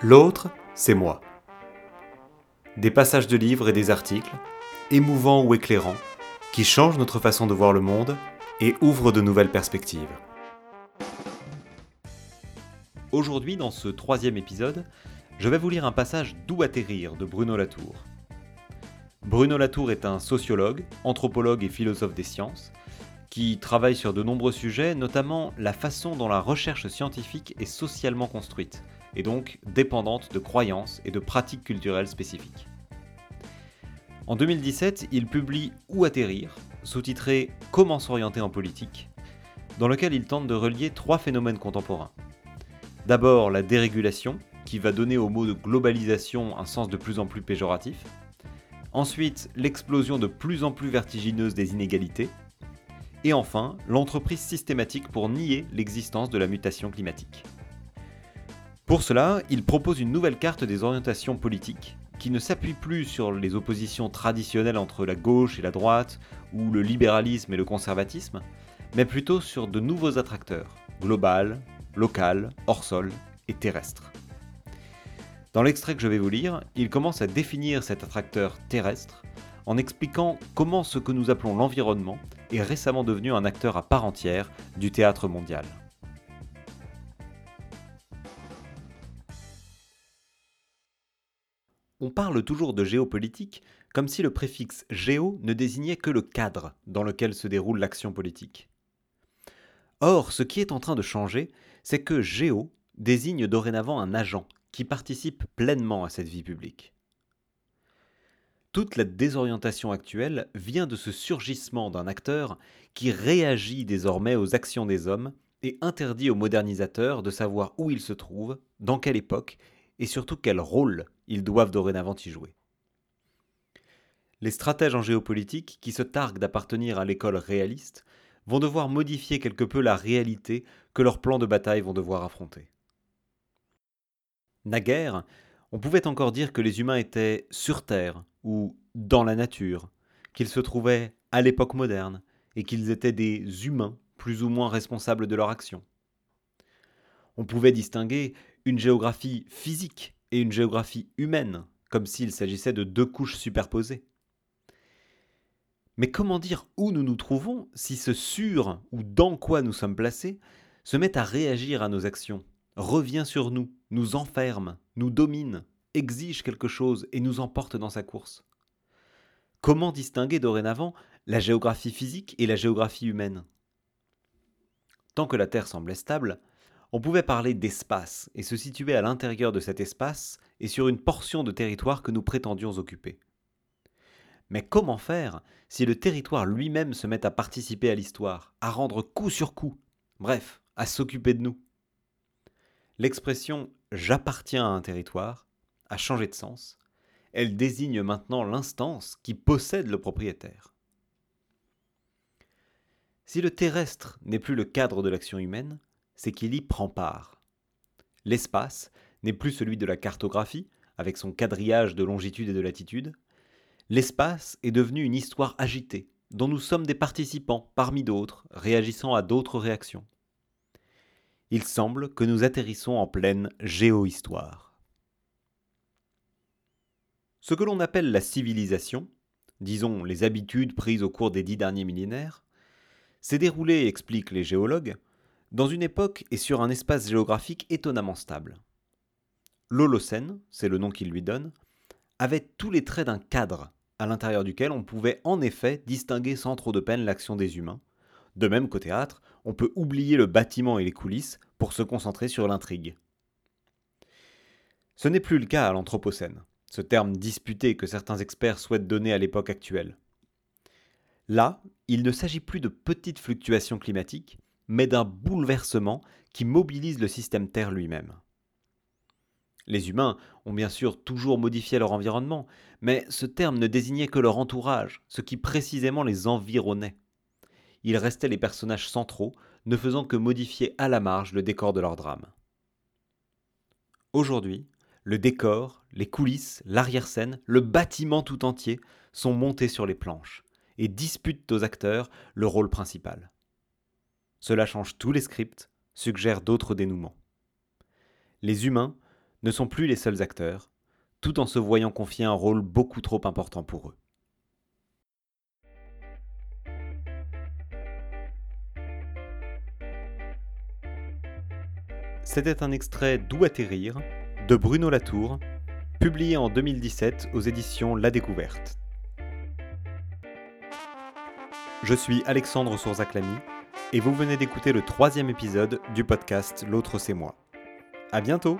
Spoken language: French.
L'autre, c'est moi. Des passages de livres et des articles, émouvants ou éclairants, qui changent notre façon de voir le monde et ouvrent de nouvelles perspectives. Aujourd'hui, dans ce troisième épisode, je vais vous lire un passage D'où atterrir de Bruno Latour. Bruno Latour est un sociologue, anthropologue et philosophe des sciences, qui travaille sur de nombreux sujets, notamment la façon dont la recherche scientifique est socialement construite, et donc dépendante de croyances et de pratiques culturelles spécifiques. En 2017, il publie Où atterrir, sous-titré Comment s'orienter en politique, dans lequel il tente de relier trois phénomènes contemporains. D'abord la dérégulation, qui va donner au mot de globalisation un sens de plus en plus péjoratif. Ensuite, l'explosion de plus en plus vertigineuse des inégalités, et enfin, l'entreprise systématique pour nier l'existence de la mutation climatique. Pour cela, il propose une nouvelle carte des orientations politiques qui ne s'appuie plus sur les oppositions traditionnelles entre la gauche et la droite, ou le libéralisme et le conservatisme, mais plutôt sur de nouveaux attracteurs, global, local, hors sol et terrestre. Dans l'extrait que je vais vous lire, il commence à définir cet attracteur terrestre en expliquant comment ce que nous appelons l'environnement est récemment devenu un acteur à part entière du théâtre mondial. On parle toujours de géopolitique comme si le préfixe géo ne désignait que le cadre dans lequel se déroule l'action politique. Or, ce qui est en train de changer, c'est que géo désigne dorénavant un agent qui participe pleinement à cette vie publique. Toute la désorientation actuelle vient de ce surgissement d'un acteur qui réagit désormais aux actions des hommes et interdit aux modernisateurs de savoir où ils se trouvent, dans quelle époque et surtout quel rôle ils doivent dorénavant y jouer. Les stratèges en géopolitique, qui se targuent d'appartenir à l'école réaliste, vont devoir modifier quelque peu la réalité que leurs plans de bataille vont devoir affronter. Naguère, on pouvait encore dire que les humains étaient sur Terre ou dans la nature, qu'ils se trouvaient à l'époque moderne et qu'ils étaient des humains plus ou moins responsables de leur action. On pouvait distinguer une géographie physique et une géographie humaine, comme s'il s'agissait de deux couches superposées. Mais comment dire où nous nous trouvons si ce sur ou dans quoi nous sommes placés se met à réagir à nos actions, revient sur nous, nous enferme, nous domine, exige quelque chose et nous emporte dans sa course? Comment distinguer dorénavant la géographie physique et la géographie humaine? Tant que la Terre semblait stable, on pouvait parler d'espace et se situer à l'intérieur de cet espace et sur une portion de territoire que nous prétendions occuper. Mais comment faire si le territoire lui-même se met à participer à l'histoire, à rendre coup sur coup, bref, à s'occuper de nous? L'expression j'appartiens à un territoire a changé de sens. Elle désigne maintenant l'instance qui possède le propriétaire. Si le terrestre n'est plus le cadre de l'action humaine, c'est qu'il y prend part. L'espace n'est plus celui de la cartographie, avec son quadrillage de longitude et de latitude. L'espace est devenu une histoire agitée, dont nous sommes des participants parmi d'autres, réagissant à d'autres réactions. Il semble que nous atterrissons en pleine géohistoire. Ce que l'on appelle la civilisation, disons les habitudes prises au cours des dix derniers millénaires, s'est déroulé, expliquent les géologues, dans une époque et sur un espace géographique étonnamment stable. L'Holocène, c'est le nom qu'il lui donne, avait tous les traits d'un cadre à l'intérieur duquel on pouvait en effet distinguer sans trop de peine l'action des humains. De même qu'au théâtre, on peut oublier le bâtiment et les coulisses pour se concentrer sur l'intrigue. Ce n'est plus le cas à l'Anthropocène, ce terme disputé que certains experts souhaitent donner à l'époque actuelle. Là, il ne s'agit plus de petites fluctuations climatiques, mais d'un bouleversement qui mobilise le système Terre lui-même. Les humains ont bien sûr toujours modifié leur environnement, mais ce terme ne désignait que leur entourage, ce qui précisément les environnait. Ils restaient les personnages centraux, ne faisant que modifier à la marge le décor de leur drame. Aujourd'hui, le décor, les coulisses, l'arrière-scène, le bâtiment tout entier sont montés sur les planches et disputent aux acteurs le rôle principal. Cela change tous les scripts, suggère d'autres dénouements. Les humains ne sont plus les seuls acteurs, tout en se voyant confier un rôle beaucoup trop important pour eux. C'était un extrait d'Où atterrir de Bruno Latour, publié en 2017 aux éditions La Découverte. Je suis Alexandre Sourzaclamy et vous venez d'écouter le troisième épisode du podcast L'autre c'est moi. À bientôt!